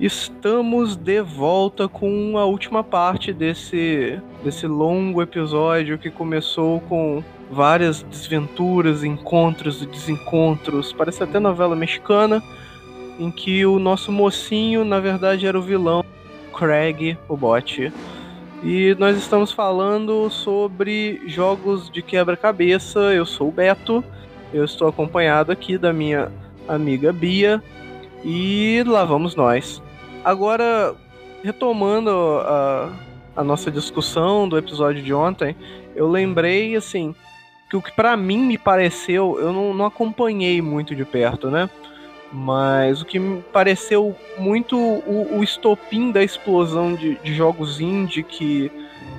Estamos de volta com a última parte desse, desse longo episódio que começou com várias desventuras, encontros e desencontros. Parece até novela mexicana, em que o nosso mocinho, na verdade, era o vilão, Craig, o bot. E nós estamos falando sobre jogos de quebra-cabeça. Eu sou o Beto, eu estou acompanhado aqui da minha amiga Bia, e lá vamos nós. Agora, retomando a, a nossa discussão do episódio de ontem, eu lembrei, assim, que o que para mim me pareceu, eu não, não, acompanhei muito de perto, né? Mas o que me pareceu muito o, o estopim da explosão de, de, jogos indie que,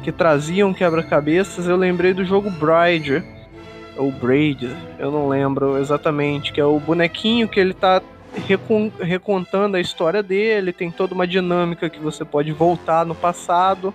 que traziam quebra-cabeças, eu lembrei do jogo Bride, ou Braid, eu não lembro exatamente, que é o bonequinho que ele tá recon recontando a história dele, tem toda uma dinâmica que você pode voltar no passado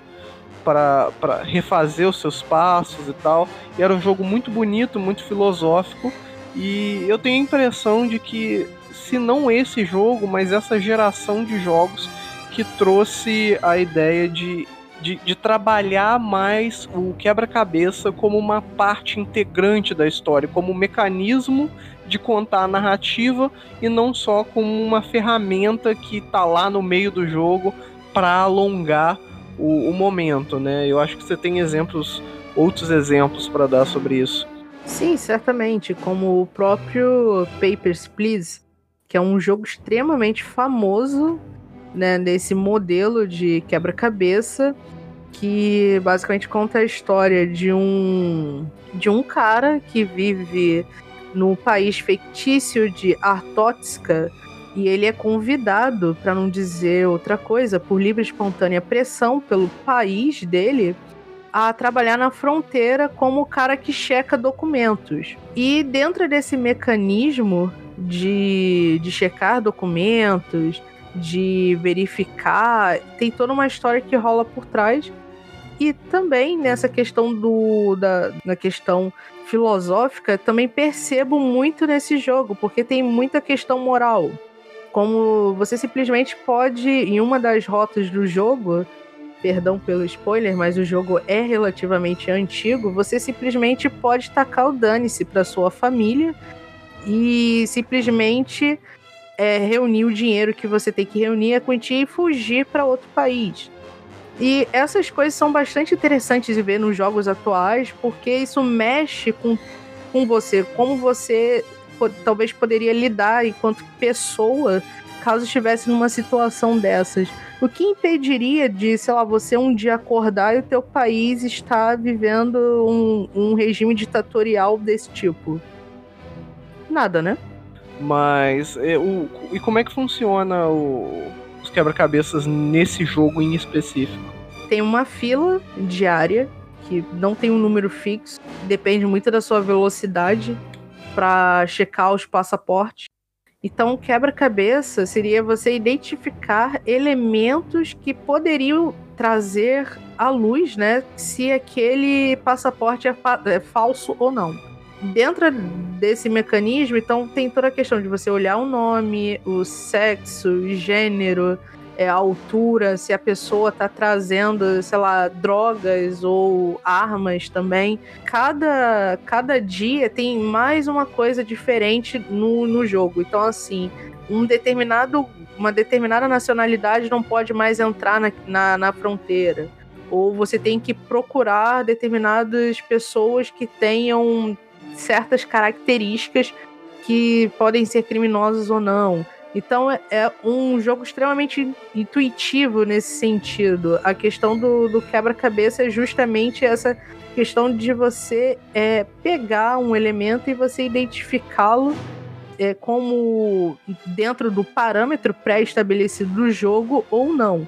para refazer os seus passos e tal. E era um jogo muito bonito, muito filosófico. E eu tenho a impressão de que, se não esse jogo, mas essa geração de jogos que trouxe a ideia de de, de trabalhar mais o quebra-cabeça como uma parte integrante da história, como um mecanismo de contar a narrativa e não só como uma ferramenta que tá lá no meio do jogo para alongar o, o, momento, né? Eu acho que você tem exemplos, outros exemplos para dar sobre isso. Sim, certamente, como o próprio Papers, Please, que é um jogo extremamente famoso né, desse modelo de quebra-cabeça que basicamente conta a história de um de um cara que vive no país fictício de Artotska e ele é convidado, para não dizer outra coisa, por livre e espontânea pressão pelo país dele, a trabalhar na fronteira como o cara que checa documentos. E dentro desse mecanismo de, de checar documentos, de verificar, tem toda uma história que rola por trás. E também nessa questão do da questão filosófica, também percebo muito nesse jogo, porque tem muita questão moral. Como você simplesmente pode, em uma das rotas do jogo, perdão pelo spoiler, mas o jogo é relativamente antigo, você simplesmente pode tacar o dane-se para sua família e simplesmente é, reunir o dinheiro que você tem que reunir, a quantia e fugir para outro país. E essas coisas são bastante interessantes de ver nos jogos atuais, porque isso mexe com, com você, como você talvez poderia lidar enquanto pessoa caso estivesse numa situação dessas. O que impediria de, sei lá, você um dia acordar e o teu país está vivendo um, um regime ditatorial desse tipo? Nada, né? Mas é, o, e como é que funciona o, quebra-cabeças nesse jogo em específico? Tem uma fila diária que não tem um número fixo, depende muito da sua velocidade para checar os passaportes. Então, quebra-cabeça seria você identificar elementos que poderiam trazer à luz, né, se aquele passaporte é, fa é falso ou não dentro desse mecanismo, então tem toda a questão de você olhar o nome, o sexo, o gênero, é, a altura, se a pessoa tá trazendo, sei lá, drogas ou armas também. Cada, cada dia tem mais uma coisa diferente no, no jogo. Então, assim, um determinado, uma determinada nacionalidade não pode mais entrar na, na, na fronteira. Ou você tem que procurar determinadas pessoas que tenham certas características que podem ser criminosas ou não. Então é, é um jogo extremamente intuitivo nesse sentido. A questão do, do quebra-cabeça é justamente essa questão de você é, pegar um elemento e você identificá-lo é, como dentro do parâmetro pré-estabelecido do jogo ou não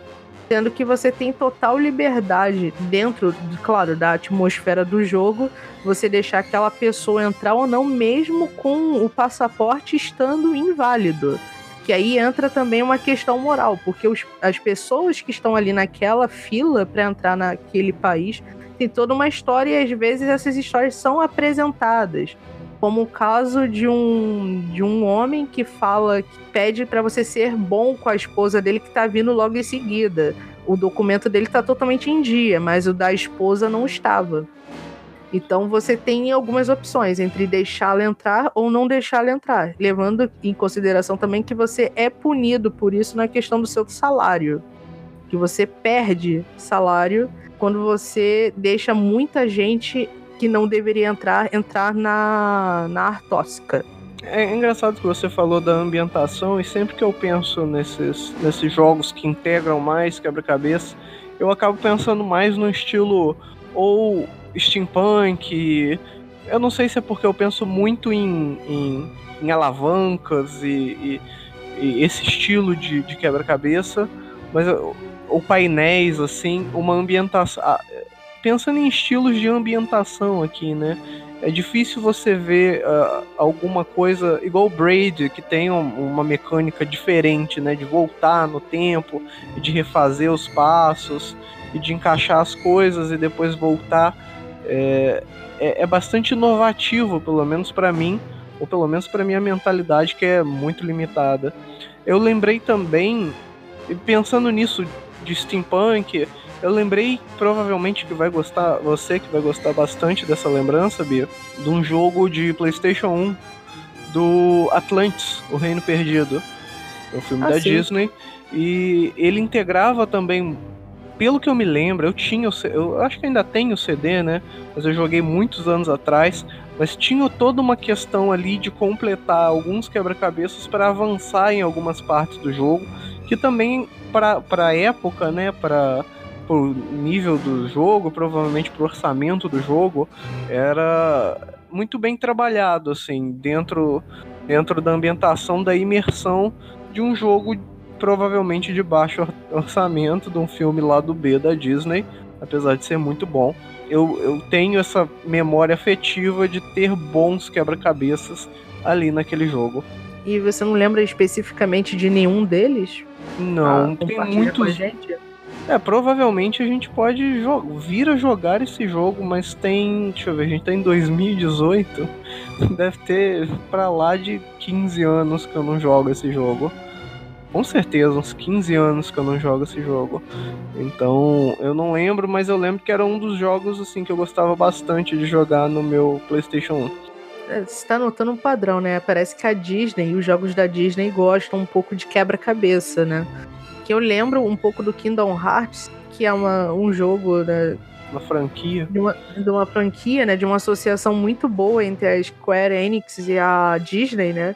sendo que você tem total liberdade dentro, claro, da atmosfera do jogo, você deixar aquela pessoa entrar ou não, mesmo com o passaporte estando inválido. Que aí entra também uma questão moral, porque os, as pessoas que estão ali naquela fila para entrar naquele país tem toda uma história e às vezes essas histórias são apresentadas. Como o caso de um, de um homem que fala, que pede para você ser bom com a esposa dele que tá vindo logo em seguida. O documento dele tá totalmente em dia, mas o da esposa não estava. Então você tem algumas opções entre deixá-la entrar ou não deixá-la entrar, levando em consideração também que você é punido por isso na questão do seu salário, que você perde salário quando você deixa muita gente que não deveria entrar entrar na na Artóxica. É engraçado que você falou da ambientação e sempre que eu penso nesses, nesses jogos que integram mais quebra-cabeça, eu acabo pensando mais no estilo ou steampunk. Eu não sei se é porque eu penso muito em, em, em alavancas e, e, e, esse estilo de, de quebra-cabeça, mas ou painéis, assim, uma ambientação. Pensando em estilos de ambientação aqui, né? É difícil você ver uh, alguma coisa igual o Braid, que tem um, uma mecânica diferente, né? De voltar no tempo, de refazer os passos e de encaixar as coisas e depois voltar é, é, é bastante inovativo, pelo menos para mim, ou pelo menos para minha mentalidade que é muito limitada. Eu lembrei também, pensando nisso de steampunk, eu lembrei provavelmente que vai gostar, você que vai gostar bastante dessa lembrança, Bia, de um jogo de PlayStation 1 do Atlantis, O Reino Perdido. É um filme ah, da sim. Disney. E ele integrava também pelo que eu me lembro, eu tinha, eu acho que ainda tenho o CD, né? Mas eu joguei muitos anos atrás. Mas tinha toda uma questão ali de completar alguns quebra-cabeças para avançar em algumas partes do jogo, que também para a época, né? Para o nível do jogo, provavelmente pro orçamento do jogo, era muito bem trabalhado, assim, dentro, dentro da ambientação, da imersão de um jogo provavelmente de baixo orçamento de um filme lá do B da Disney, apesar de ser muito bom. Eu, eu tenho essa memória afetiva de ter bons quebra-cabeças ali naquele jogo. E você não lembra especificamente de nenhum deles? Não, ah, tem muitos. É, provavelmente a gente pode vir a jogar esse jogo, mas tem. Deixa eu ver, a gente tá em 2018. Deve ter pra lá de 15 anos que eu não jogo esse jogo com certeza uns 15 anos que eu não jogo esse jogo. Então, eu não lembro, mas eu lembro que era um dos jogos assim que eu gostava bastante de jogar no meu PlayStation 1. É, você tá notando um padrão, né? Parece que a Disney e os jogos da Disney gostam um pouco de quebra-cabeça, né? Que eu lembro um pouco do Kingdom Hearts, que é uma, um jogo, né? Uma franquia. De uma, de uma franquia, né? De uma associação muito boa entre a Square Enix e a Disney, né?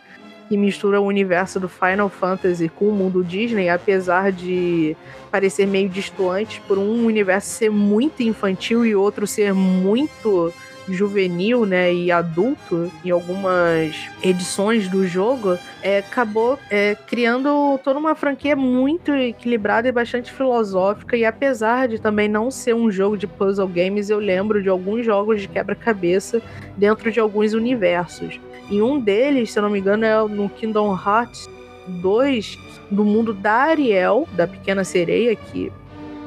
que mistura o universo do Final Fantasy com o mundo Disney, apesar de parecer meio distoante por um universo ser muito infantil e outro ser muito juvenil, né, e adulto em algumas edições do jogo, é, acabou é, criando toda uma franquia muito equilibrada e bastante filosófica. E apesar de também não ser um jogo de puzzle games, eu lembro de alguns jogos de quebra-cabeça dentro de alguns universos. E um deles, se eu não me engano, é no Kingdom Hearts 2, do mundo da Ariel, da Pequena Sereia, que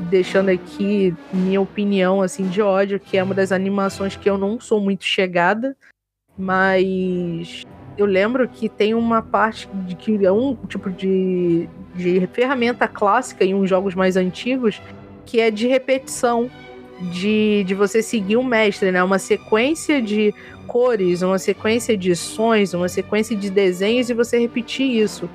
deixando aqui minha opinião assim de ódio, que é uma das animações que eu não sou muito chegada, mas eu lembro que tem uma parte de que é um tipo de, de ferramenta clássica em uns jogos mais antigos que é de repetição de, de você seguir o mestre, né? Uma sequência de cores, uma sequência de sons, uma sequência de desenhos e você repetir isso.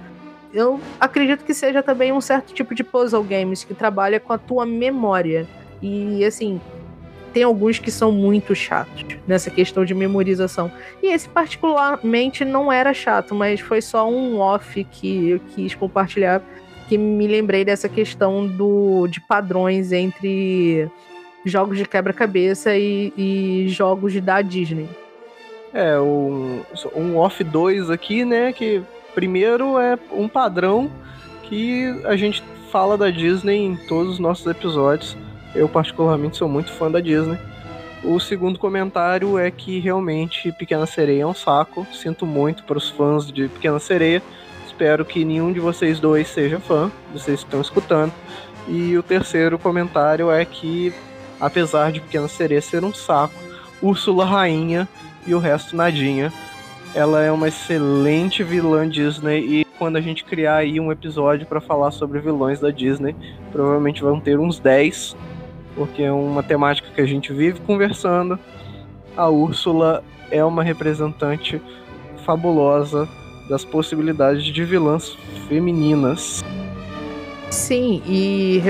Eu acredito que seja também um certo tipo de puzzle games que trabalha com a tua memória. E assim, tem alguns que são muito chatos nessa questão de memorização. E esse particularmente não era chato, mas foi só um off que eu quis compartilhar que me lembrei dessa questão do de padrões entre jogos de quebra-cabeça e, e, jogos da Disney. É, um, um Off 2 aqui, né? Que primeiro é um padrão que a gente fala da Disney em todos os nossos episódios. Eu, particularmente, sou muito fã da Disney. O segundo comentário é que realmente Pequena Sereia é um saco. Sinto muito para os fãs de Pequena Sereia. Espero que nenhum de vocês dois seja fã, vocês estão escutando. E o terceiro comentário é que apesar de Pequena Sereia ser um saco, Úrsula rainha e o resto nadinha. Ela é uma excelente vilã Disney e quando a gente criar aí um episódio para falar sobre vilões da Disney, provavelmente vão ter uns 10, porque é uma temática que a gente vive conversando. A Úrsula é uma representante fabulosa das possibilidades de vilãs femininas. Sim, e,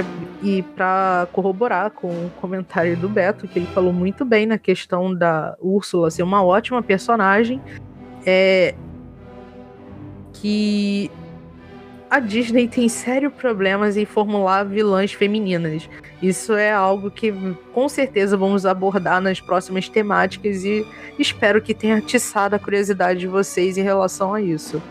e para corroborar com o comentário do Beto, que ele falou muito bem na questão da Úrsula ser uma ótima personagem, é que a Disney tem sérios problemas em formular vilãs femininas. Isso é algo que com certeza vamos abordar nas próximas temáticas e espero que tenha atiçado a curiosidade de vocês em relação a isso.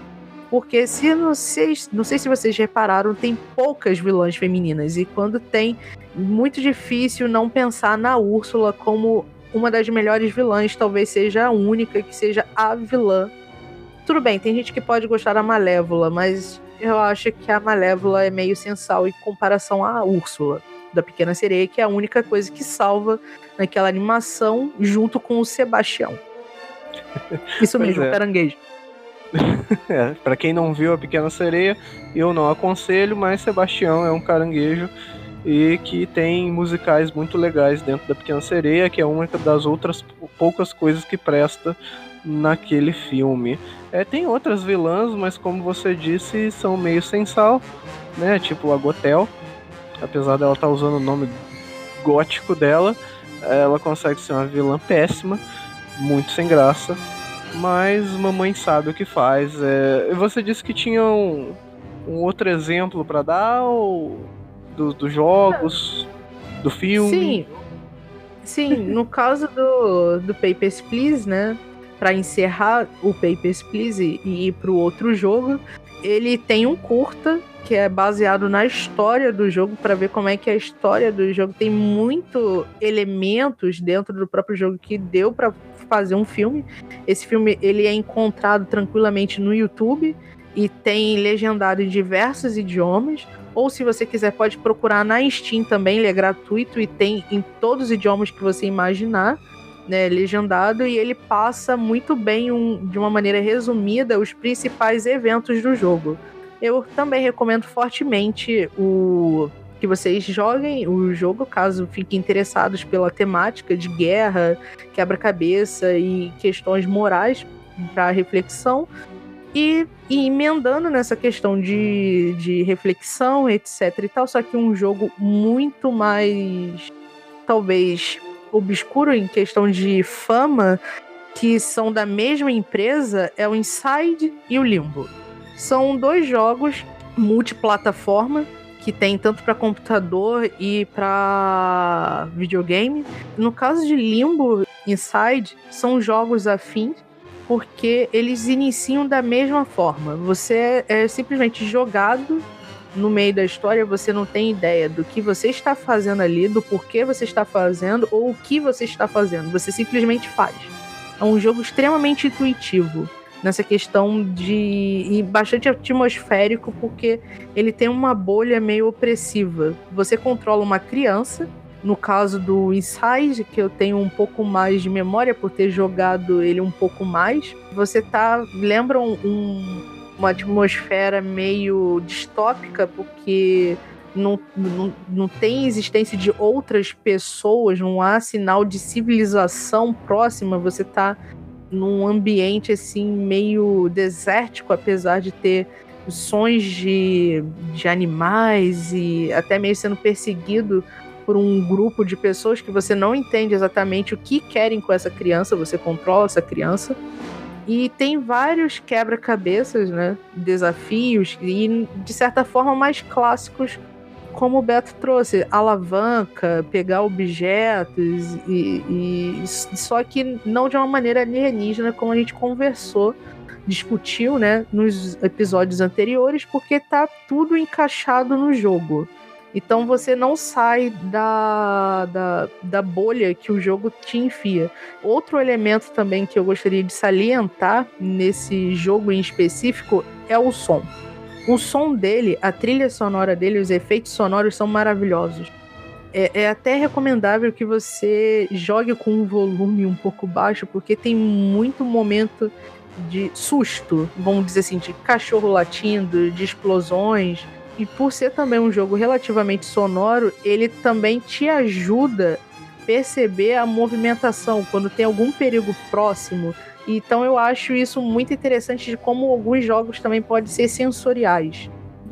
Porque se não sei, não sei se vocês repararam, tem poucas vilãs femininas. E quando tem, muito difícil não pensar na Úrsula como uma das melhores vilãs, talvez seja a única que seja a vilã. Tudo bem, tem gente que pode gostar da Malévola, mas eu acho que a Malévola é meio sensal em comparação à Úrsula, da Pequena Sereia, que é a única coisa que salva naquela animação junto com o Sebastião. Isso mesmo, é. caranguejo. é, para quem não viu a Pequena Sereia, eu não aconselho, mas Sebastião é um caranguejo e que tem musicais muito legais dentro da Pequena Sereia, que é uma das outras poucas coisas que presta naquele filme. É, tem outras vilãs, mas como você disse, são meio sem sal, né? Tipo a Gotel. Apesar dela estar tá usando o nome gótico dela, ela consegue ser uma vilã péssima, muito sem graça mas mamãe sabe o que faz. É, você disse que tinha um, um outro exemplo para dar ou dos do jogos, do filme? Sim. Sim, no caso do, do Papers, Please, né? Para encerrar o Papers, Please e, ir pro outro jogo, ele tem um curta que é baseado na história do jogo para ver como é que a história do jogo tem muito elementos dentro do próprio jogo que deu para fazer um filme. Esse filme ele é encontrado tranquilamente no YouTube e tem legendado em diversos idiomas. Ou se você quiser, pode procurar na Steam também, ele é gratuito e tem em todos os idiomas que você imaginar. Né, legendado e ele passa muito bem, um, de uma maneira resumida, os principais eventos do jogo. Eu também recomendo fortemente o que vocês joguem o jogo, caso fiquem interessados pela temática de guerra, quebra-cabeça e questões morais para reflexão. E, e, emendando nessa questão de, de reflexão, etc e tal, só que um jogo muito mais, talvez, obscuro em questão de fama, que são da mesma empresa, é o Inside e o Limbo. São dois jogos multiplataforma que tem tanto para computador e para videogame. No caso de Limbo Inside, são jogos afins porque eles iniciam da mesma forma. Você é simplesmente jogado no meio da história, você não tem ideia do que você está fazendo ali, do porquê você está fazendo ou o que você está fazendo. Você simplesmente faz. É um jogo extremamente intuitivo nessa questão de. e bastante atmosférico, porque ele tem uma bolha meio opressiva. Você controla uma criança. No caso do Inside, que eu tenho um pouco mais de memória por ter jogado ele um pouco mais, você tá. lembra um, uma atmosfera meio distópica, porque não, não, não tem existência de outras pessoas, não há sinal de civilização próxima, você tá num ambiente assim meio desértico, apesar de ter sons de, de animais e até meio sendo perseguido por um grupo de pessoas que você não entende exatamente o que querem com essa criança, você controla essa criança. E tem vários quebra-cabeças, né? Desafios, e de certa forma mais clássicos como o Beto trouxe, alavanca, pegar objetos e, e, só que não de uma maneira alienígena, como a gente conversou, discutiu, né, nos episódios anteriores, porque tá tudo encaixado no jogo. Então você não sai da, da, da bolha que o jogo te enfia. Outro elemento também que eu gostaria de salientar nesse jogo em específico é o som. O som dele, a trilha sonora dele, os efeitos sonoros são maravilhosos. É, é, até recomendável que você jogue com um volume um pouco baixo, porque tem muito momento de susto, vamos dizer assim, de cachorro latindo, de explosões. E por ser também um jogo relativamente sonoro, ele também te ajuda a perceber a movimentação quando tem algum perigo próximo. Então eu acho isso muito interessante de como alguns jogos também podem ser sensoriais.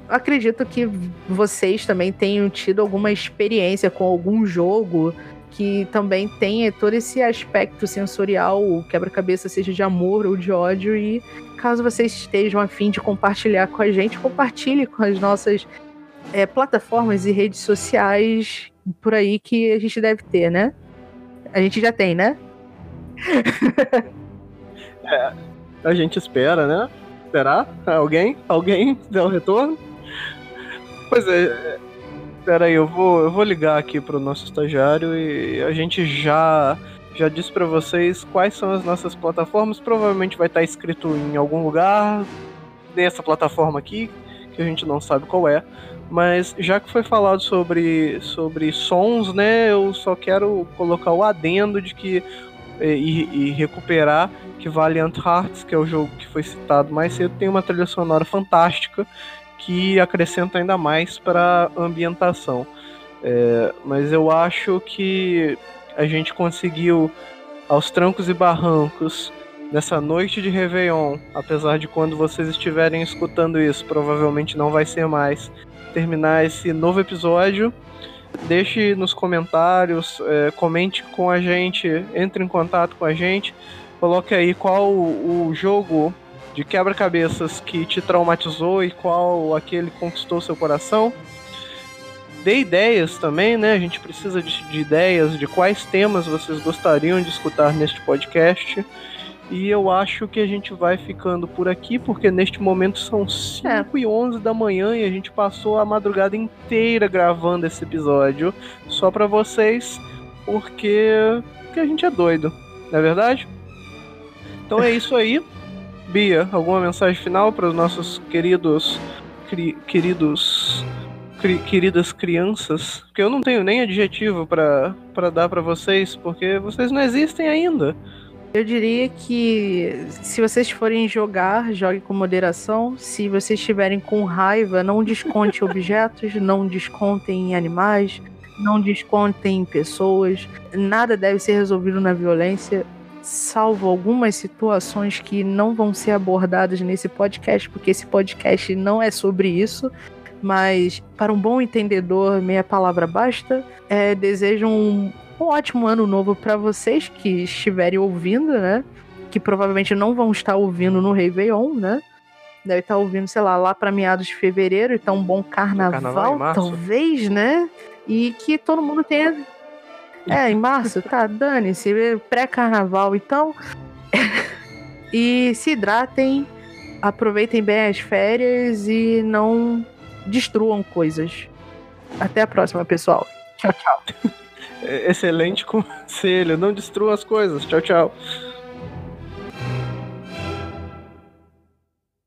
Acredito que vocês também tenham tido alguma experiência com algum jogo que também tenha todo esse aspecto sensorial, o quebra-cabeça seja de amor ou de ódio, e caso vocês estejam afim de compartilhar com a gente, compartilhe com as nossas é, plataformas e redes sociais por aí que a gente deve ter, né? A gente já tem, né? é, a gente espera, né? Esperar alguém? Alguém der o retorno? Pois é, Pera aí, eu vou, eu vou ligar aqui pro nosso estagiário e a gente já já disse para vocês quais são as nossas plataformas. Provavelmente vai estar escrito em algum lugar nessa plataforma aqui, que a gente não sabe qual é. Mas já que foi falado sobre, sobre sons, né, eu só quero colocar o adendo de que e, e, recuperar que Valiant Hearts, que é o jogo que foi citado mais cedo, tem uma trilha sonora fantástica que acrescenta ainda mais para ambientação. É, mas eu acho que a gente conseguiu, aos trancos e barrancos, nessa noite de Réveillon, apesar de quando vocês estiverem escutando isso, provavelmente não vai ser mais, terminar esse novo episódio. Deixe nos comentários, é, comente com a gente, entre em contato com a gente, coloque aí qual o jogo de quebra-cabeças que te traumatizou e qual aquele conquistou seu coração. Dê ideias também, né? A gente precisa de, de ideias de quais temas vocês gostariam de escutar neste podcast. E eu acho que a gente vai ficando por aqui, porque neste momento são 5 é. e 11 da manhã e a gente passou a madrugada inteira gravando esse episódio só para vocês, porque, porque a gente é doido, não é verdade? Então é isso aí. Bia, alguma mensagem final para os nossos queridos cri, queridos cri, queridas crianças? Porque eu não tenho nem adjetivo para dar para vocês, porque vocês não existem ainda. Eu diria que se vocês forem jogar, jogue com moderação. Se vocês estiverem com raiva, não desconte objetos, não descontem animais, não descontem pessoas. Nada deve ser resolvido na violência salvo algumas situações que não vão ser abordadas nesse podcast, porque esse podcast não é sobre isso. Mas, para um bom entendedor, meia palavra basta. É, desejo um, um ótimo ano novo para vocês que estiverem ouvindo, né? Que provavelmente não vão estar ouvindo no Réveillon, né? Deve estar ouvindo, sei lá, lá para meados de fevereiro. Então, um bom carnaval, carnaval talvez, né? E que todo mundo tenha é, em março, tá, dane-se, pré-carnaval, então. e se hidratem, aproveitem bem as férias e não destruam coisas. Até a próxima, pessoal. Tchau, tchau. Excelente conselho, não destrua as coisas. Tchau, tchau.